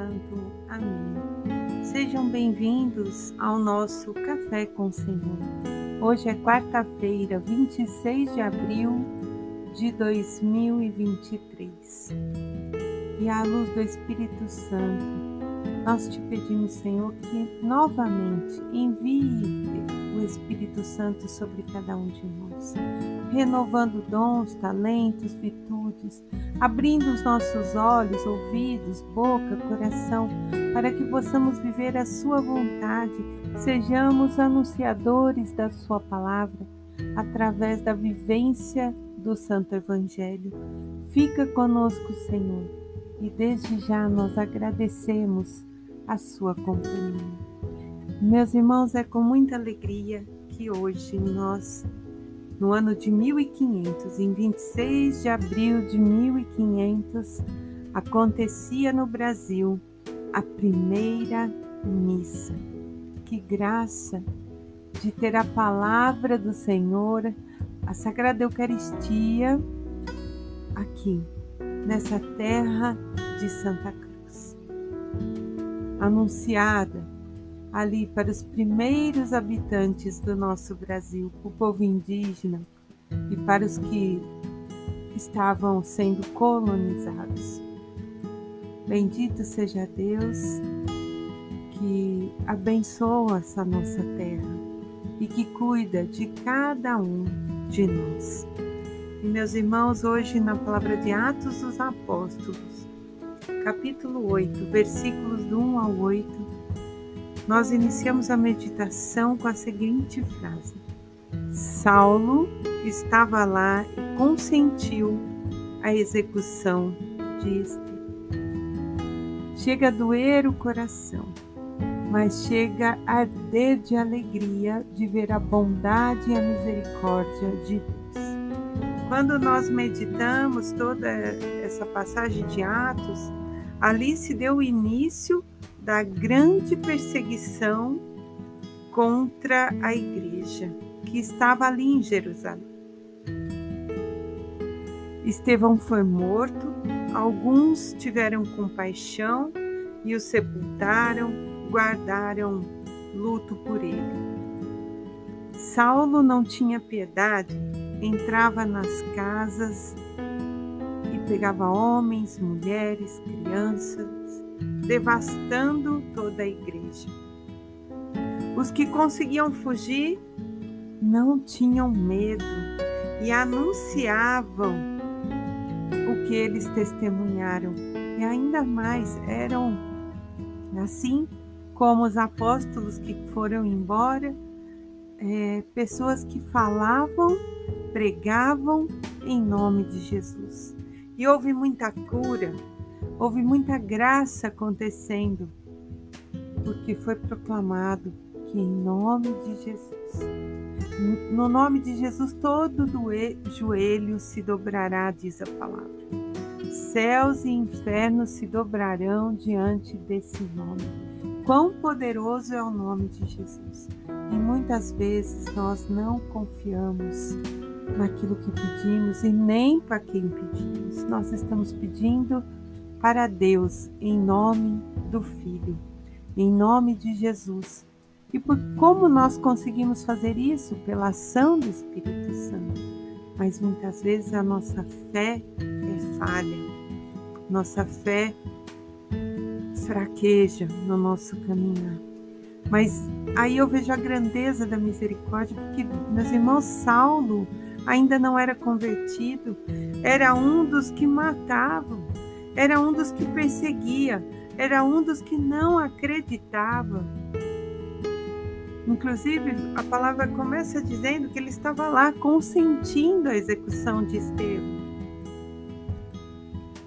Amém. Sejam bem-vindos ao nosso Café com o Senhor. Hoje é quarta-feira, 26 de abril de 2023. E à luz do Espírito Santo, nós te pedimos, Senhor, que novamente envie o Espírito Santo sobre cada um de nós, renovando dons, talentos, virtudes, abrindo os nossos olhos, ouvidos, boca, coração, para que possamos viver a Sua vontade, sejamos anunciadores da Sua palavra através da vivência do Santo Evangelho. Fica conosco, Senhor, e desde já nós agradecemos a Sua companhia. Meus irmãos, é com muita alegria que hoje nós no ano de 1500, em 26 de abril de 1500, acontecia no Brasil a primeira missa. Que graça de ter a palavra do Senhor, a Sagrada Eucaristia, aqui, nessa terra de Santa Cruz. Anunciada ali para os primeiros habitantes do nosso Brasil, o povo indígena e para os que estavam sendo colonizados. Bendito seja Deus que abençoa essa nossa terra e que cuida de cada um de nós. E meus irmãos, hoje na palavra de Atos dos Apóstolos, capítulo 8, versículos do 1 ao 8, nós iniciamos a meditação com a seguinte frase: Saulo estava lá e consentiu a execução de Esther. Chega a doer o coração, mas chega a arder de alegria de ver a bondade e a misericórdia de Deus. Quando nós meditamos toda essa passagem de Atos, ali se deu início da grande perseguição contra a igreja que estava ali em Jerusalém. Estevão foi morto, alguns tiveram compaixão e o sepultaram, guardaram luto por ele. Saulo não tinha piedade, entrava nas casas e pegava homens, mulheres, crianças, devastando toda a igreja. Os que conseguiam fugir não tinham medo e anunciavam o que eles testemunharam, e ainda mais eram assim como os apóstolos que foram embora, é, pessoas que falavam, pregavam em nome de Jesus. E houve muita cura, Houve muita graça acontecendo, porque foi proclamado que em nome de Jesus, no nome de Jesus, todo joelho se dobrará, diz a palavra. Céus e infernos se dobrarão diante desse nome. Quão poderoso é o nome de Jesus! E muitas vezes nós não confiamos naquilo que pedimos e nem para quem pedimos. Nós estamos pedindo para Deus em nome do Filho, em nome de Jesus. E por como nós conseguimos fazer isso? Pela ação do Espírito Santo. Mas muitas vezes a nossa fé é falha, nossa fé fraqueja no nosso caminhar. Mas aí eu vejo a grandeza da misericórdia, porque meus irmãos, Saulo ainda não era convertido, era um dos que matavam era um dos que perseguia, era um dos que não acreditava. Inclusive, a palavra começa dizendo que ele estava lá consentindo a execução de Estevão.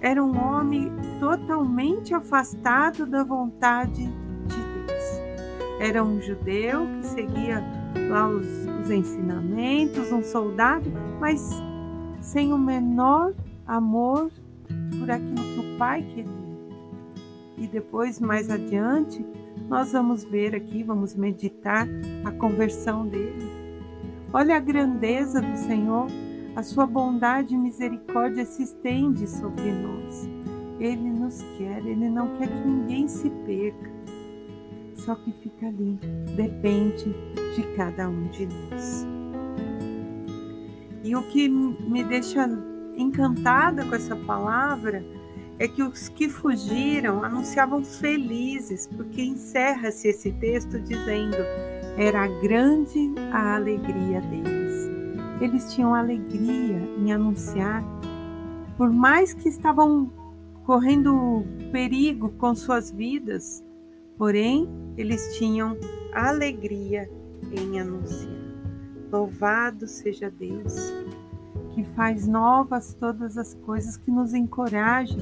Era um homem totalmente afastado da vontade de Deus. Era um judeu que seguia lá os, os ensinamentos, um soldado, mas sem o menor amor por aquilo Pai queria. E depois, mais adiante, nós vamos ver aqui, vamos meditar a conversão dele. Olha a grandeza do Senhor, a sua bondade e misericórdia se estende sobre nós. Ele nos quer, Ele não quer que ninguém se perca. Só que fica ali, depende de cada um de nós. E o que me deixa encantada com essa palavra é que os que fugiram anunciavam felizes, porque encerra-se esse texto dizendo: era grande a alegria deles. Eles tinham alegria em anunciar, por mais que estavam correndo perigo com suas vidas, porém eles tinham alegria em anunciar. Louvado seja Deus, que faz novas todas as coisas, que nos encoraja,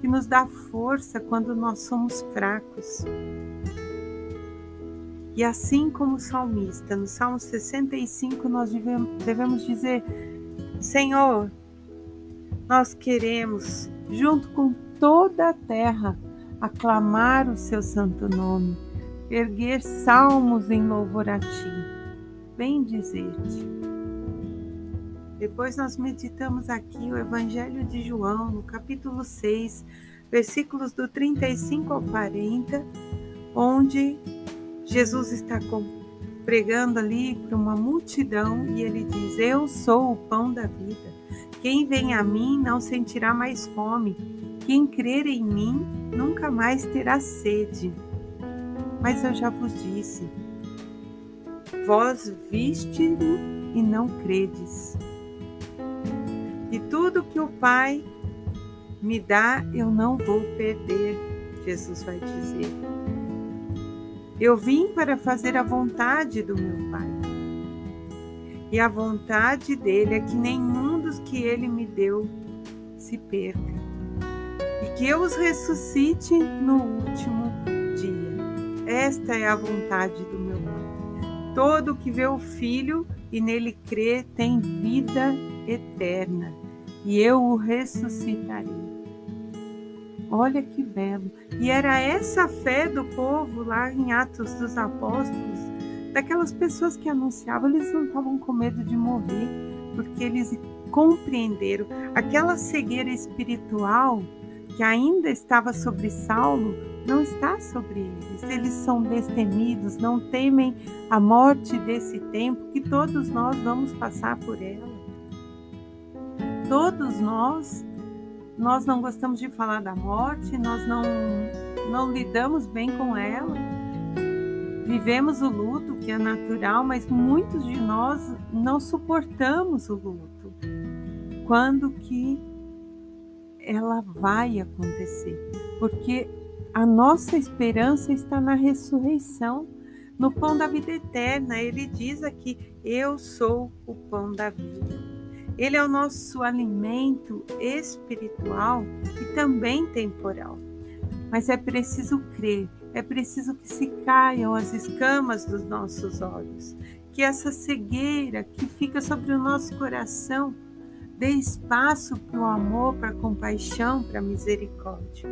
que nos dá força quando nós somos fracos. E assim como o salmista, no Salmo 65, nós devemos dizer: Senhor, nós queremos, junto com toda a terra, aclamar o seu santo nome, erguer salmos em louvor a ti, bem dizer-te. Depois nós meditamos aqui o Evangelho de João, no capítulo 6, versículos do 35 ao 40, onde Jesus está pregando ali para uma multidão e ele diz: Eu sou o pão da vida. Quem vem a mim não sentirá mais fome. Quem crer em mim nunca mais terá sede. Mas eu já vos disse: Vós viste-me e não credes. E tudo que o Pai me dá, eu não vou perder, Jesus vai dizer. Eu vim para fazer a vontade do meu Pai. E a vontade dele é que nenhum dos que ele me deu se perca. E que eu os ressuscite no último dia. Esta é a vontade do meu Pai. Todo que vê o Filho e nele crê tem vida eterna, e eu o ressuscitarei. Olha que belo. E era essa fé do povo lá em Atos dos Apóstolos, daquelas pessoas que anunciavam, eles não estavam com medo de morrer, porque eles compreenderam aquela cegueira espiritual que ainda estava sobre Saulo, não está sobre eles. Eles são destemidos, não temem a morte desse tempo, que todos nós vamos passar por ela. Todos nós nós não gostamos de falar da morte, nós não, não lidamos bem com ela. Vivemos o luto, que é natural, mas muitos de nós não suportamos o luto. Quando que ela vai acontecer? Porque a nossa esperança está na ressurreição, no pão da vida eterna. Ele diz aqui: Eu sou o pão da vida. Ele é o nosso alimento espiritual e também temporal. Mas é preciso crer, é preciso que se caiam as escamas dos nossos olhos, que essa cegueira que fica sobre o nosso coração dê espaço para o amor, para a compaixão, para a misericórdia.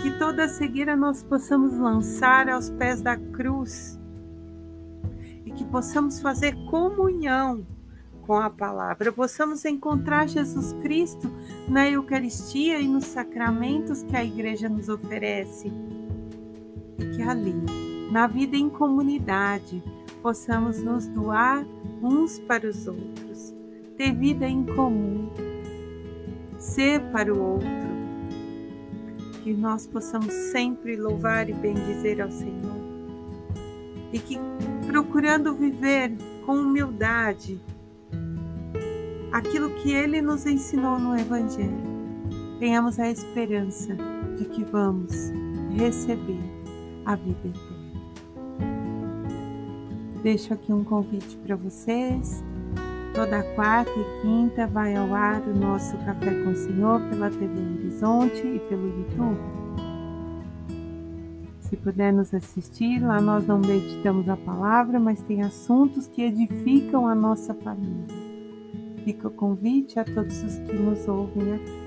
Que toda cegueira nós possamos lançar aos pés da cruz e que possamos fazer comunhão com a palavra, possamos encontrar Jesus Cristo na Eucaristia e nos sacramentos que a Igreja nos oferece. E que ali, na vida em comunidade, possamos nos doar uns para os outros, ter vida em comum, ser para o outro. Que nós possamos sempre louvar e bendizer ao Senhor. E que, procurando viver com humildade, aquilo que ele nos ensinou no Evangelho. Tenhamos a esperança de que vamos receber a vida eterna. Deixo aqui um convite para vocês. Toda quarta e quinta vai ao ar o nosso Café com o Senhor pela TV Horizonte e pelo YouTube. Se puder nos assistir, lá nós não meditamos a palavra, mas tem assuntos que edificam a nossa família. Fica o convite a todos os que nos ouvem aqui.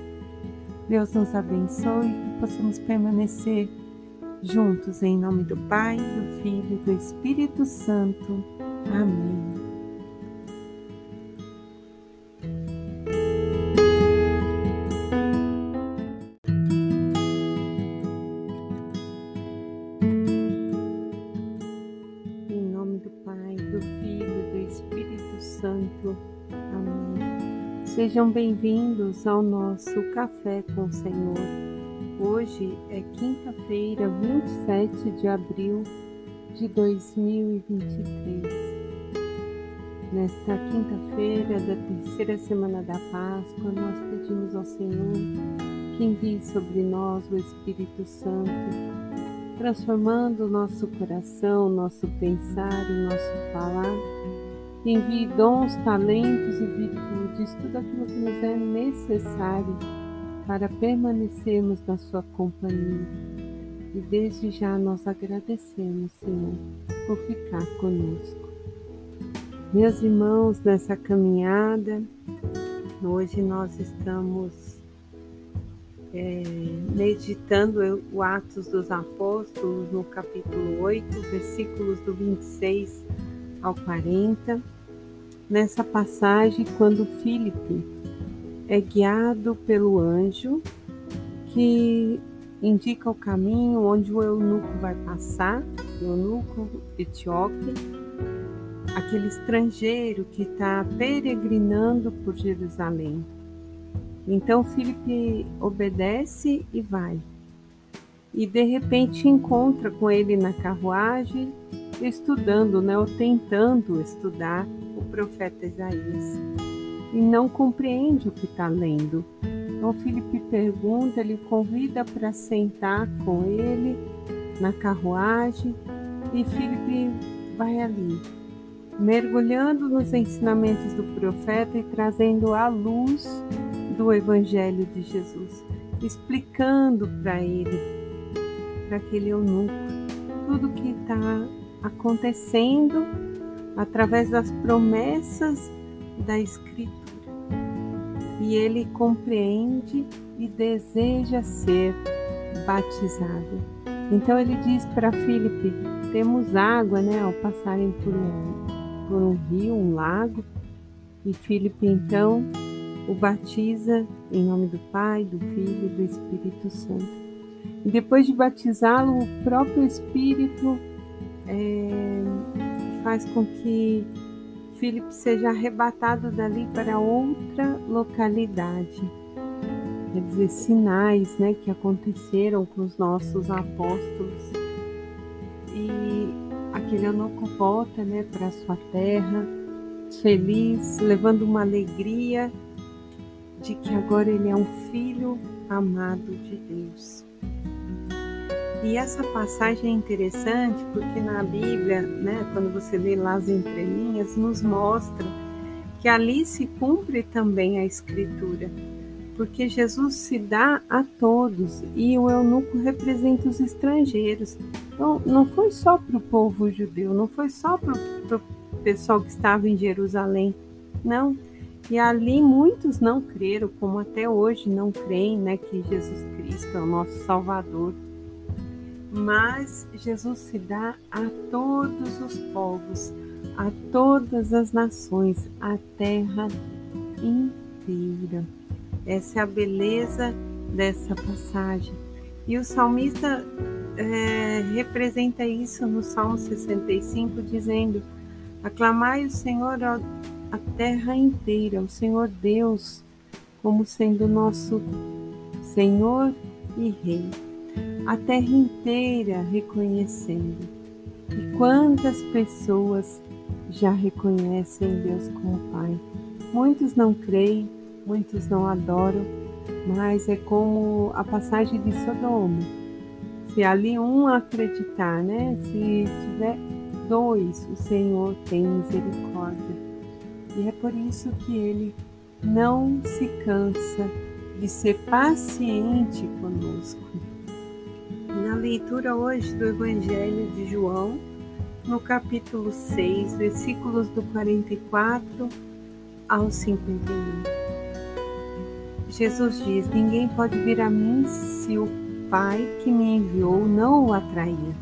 Deus nos abençoe e que possamos permanecer juntos em nome do Pai, do Filho e do Espírito Santo. Amém. Sejam bem-vindos ao nosso Café com o Senhor. Hoje é quinta-feira, 27 de abril de 2023. Nesta quinta-feira da terceira semana da Páscoa, nós pedimos ao Senhor que envie sobre nós o Espírito Santo, transformando o nosso coração, nosso pensar e nosso falar. Envie dons, talentos e virtudes, tudo aquilo que nos é necessário para permanecermos na Sua companhia. E desde já nós agradecemos, Senhor, por ficar conosco. Meus irmãos, nessa caminhada, hoje nós estamos é, meditando o Atos dos Apóstolos no capítulo 8, versículos do 26 ao 40. Nessa passagem, quando Filipe é guiado pelo anjo que indica o caminho onde o eunuco vai passar, o eunuco etíope, aquele estrangeiro que está peregrinando por Jerusalém. Então Filipe obedece e vai. E de repente encontra com ele na carruagem, estudando, né, ou tentando estudar o profeta Isaías. E não compreende o que está lendo. Então Filipe pergunta, ele convida para sentar com ele na carruagem e Filipe vai ali, mergulhando nos ensinamentos do profeta e trazendo à luz do Evangelho de Jesus, explicando para ele, para aquele eunuco, tudo que está acontecendo através das promessas da Escritura. E ele compreende e deseja ser batizado. Então ele diz para Filipe: temos água, né, ao passarem por um, por um rio, um lago. E Filipe então o batiza em nome do Pai, do Filho e do Espírito Santo. E depois de batizá-lo, o próprio Espírito é, faz com que Filipe seja arrebatado dali para outra localidade. Quer dizer, sinais né, que aconteceram com os nossos apóstolos. E aquele eunuco volta né, para sua terra, feliz, levando uma alegria de que agora ele é um filho amado de Deus. E essa passagem é interessante porque na Bíblia, né, quando você lê lá as entrelinhas, nos mostra que ali se cumpre também a Escritura, porque Jesus se dá a todos e o eunuco representa os estrangeiros. Então, não foi só para o povo judeu, não foi só para o pessoal que estava em Jerusalém, não e ali muitos não creram, como até hoje não creem, né, que Jesus Cristo é o nosso Salvador. Mas Jesus se dá a todos os povos, a todas as nações, a terra inteira. Essa é a beleza dessa passagem. E o salmista é, representa isso no Salmo 65, dizendo: Aclamai o Senhor, a terra inteira, o Senhor Deus, como sendo nosso Senhor e Rei. A terra inteira reconhecendo. E quantas pessoas já reconhecem Deus como Pai? Muitos não creem, muitos não adoram, mas é como a passagem de Sodoma. Se ali um acreditar, né? Se tiver dois, o Senhor tem misericórdia. E é por isso que ele não se cansa de ser paciente conosco. Leitura hoje do Evangelho de João, no capítulo 6, versículos do 44 ao 51. Jesus diz: Ninguém pode vir a mim se o Pai que me enviou não o atrair,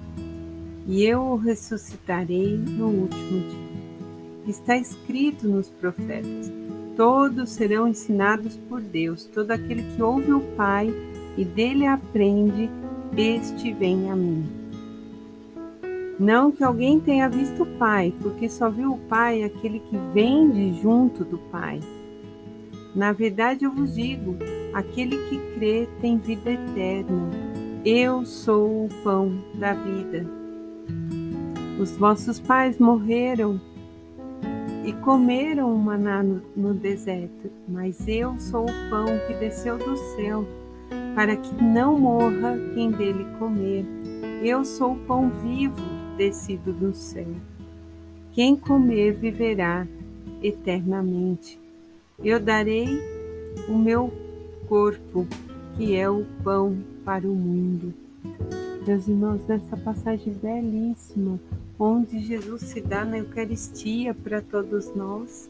e eu o ressuscitarei no último dia. Está escrito nos profetas: todos serão ensinados por Deus. Todo aquele que ouve o Pai e dele aprende, este vem a mim. Não que alguém tenha visto o Pai, porque só viu o Pai aquele que vem de junto do Pai. Na verdade, eu vos digo: aquele que crê tem vida eterna. Eu sou o pão da vida. Os vossos pais morreram e comeram o maná no, no deserto, mas eu sou o pão que desceu do céu, para que não morra quem dele comer. Eu sou o pão vivo descido do céu. Quem comer viverá eternamente. Eu darei o meu corpo, que é o pão para o mundo. Meus irmãos, nessa passagem belíssima, onde Jesus se dá na Eucaristia para todos nós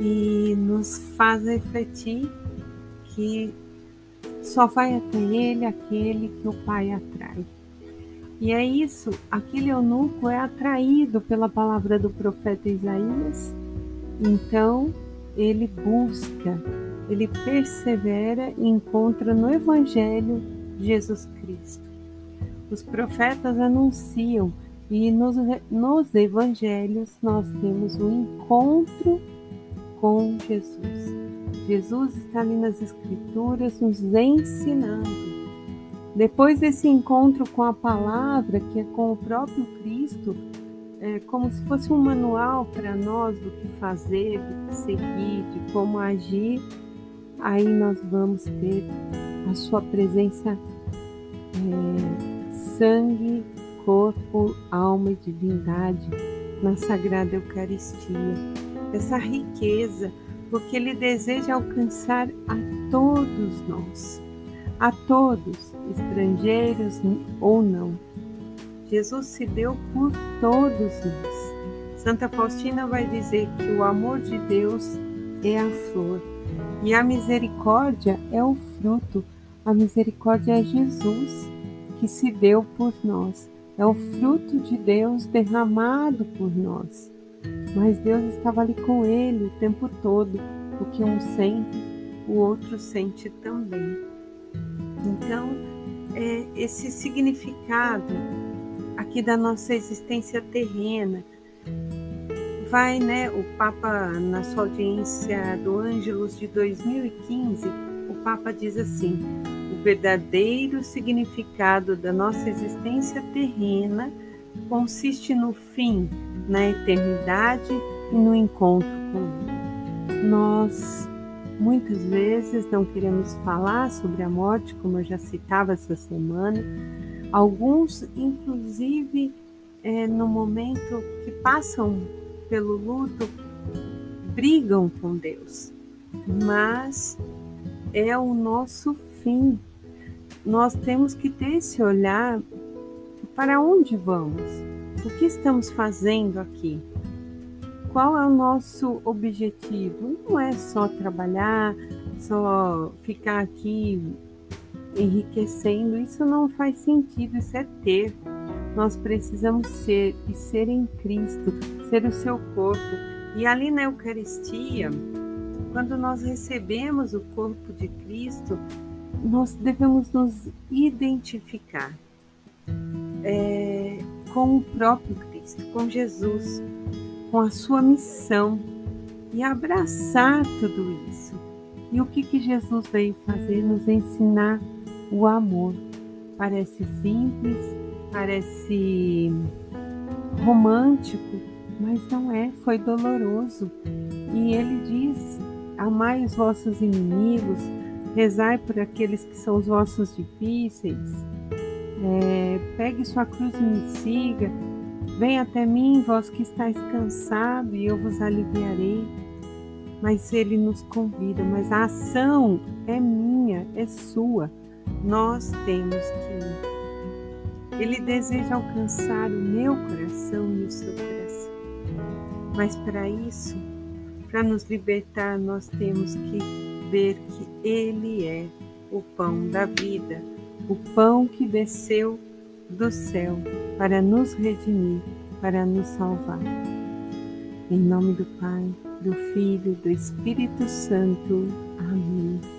e nos faz refletir que só vai até Ele aquele que o Pai atrai. E é isso, aquele eunuco é atraído pela palavra do profeta Isaías então, ele busca, ele persevera e encontra no Evangelho Jesus Cristo. Os profetas anunciam e nos, nos evangelhos nós temos o um encontro com Jesus. Jesus está ali nas Escrituras nos ensinando. Depois desse encontro com a palavra, que é com o próprio Cristo, é, como se fosse um manual para nós do que fazer, do que seguir, de como agir, aí nós vamos ter a sua presença é, sangue, corpo, alma e divindade na Sagrada Eucaristia. Essa riqueza, porque Ele deseja alcançar a todos nós, a todos, estrangeiros ou não Jesus se deu por todos nós. Santa Faustina vai dizer que o amor de Deus é a flor e a misericórdia é o fruto. A misericórdia é Jesus que se deu por nós. É o fruto de Deus derramado por nós. Mas Deus estava ali com ele o tempo todo. O que um sente, o outro sente também. Então, é esse significado aqui da nossa existência terrena. Vai, né, o Papa, na sua audiência do Ângelus de 2015, o Papa diz assim: o verdadeiro significado da nossa existência terrena consiste no fim, na eternidade e no encontro com Ele. Nós muitas vezes não queremos falar sobre a morte, como eu já citava essa semana, Alguns, inclusive, é, no momento que passam pelo luto, brigam com Deus, mas é o nosso fim. Nós temos que ter esse olhar para onde vamos, o que estamos fazendo aqui, qual é o nosso objetivo. Não é só trabalhar, só ficar aqui enriquecendo, isso não faz sentido, isso é ter. Nós precisamos ser e ser em Cristo, ser o seu corpo. E ali na Eucaristia, quando nós recebemos o corpo de Cristo, nós devemos nos identificar é, com o próprio Cristo, com Jesus, com a sua missão e abraçar tudo isso. E o que, que Jesus veio fazer? Nos ensinar o amor. Parece simples, parece romântico, mas não é, foi doloroso. E ele diz: Amai os vossos inimigos, rezai por aqueles que são os vossos difíceis, é, pegue sua cruz e me siga. Venha até mim, vós que estáis cansado, e eu vos aliviarei. Mas ele nos convida, mas a ação é minha, é sua nós temos que ir. Ele deseja alcançar o meu coração e o seu coração. Mas para isso, para nos libertar, nós temos que ver que Ele é o pão da vida, o pão que desceu do céu para nos redimir, para nos salvar. Em nome do Pai, do Filho do Espírito Santo. Amém.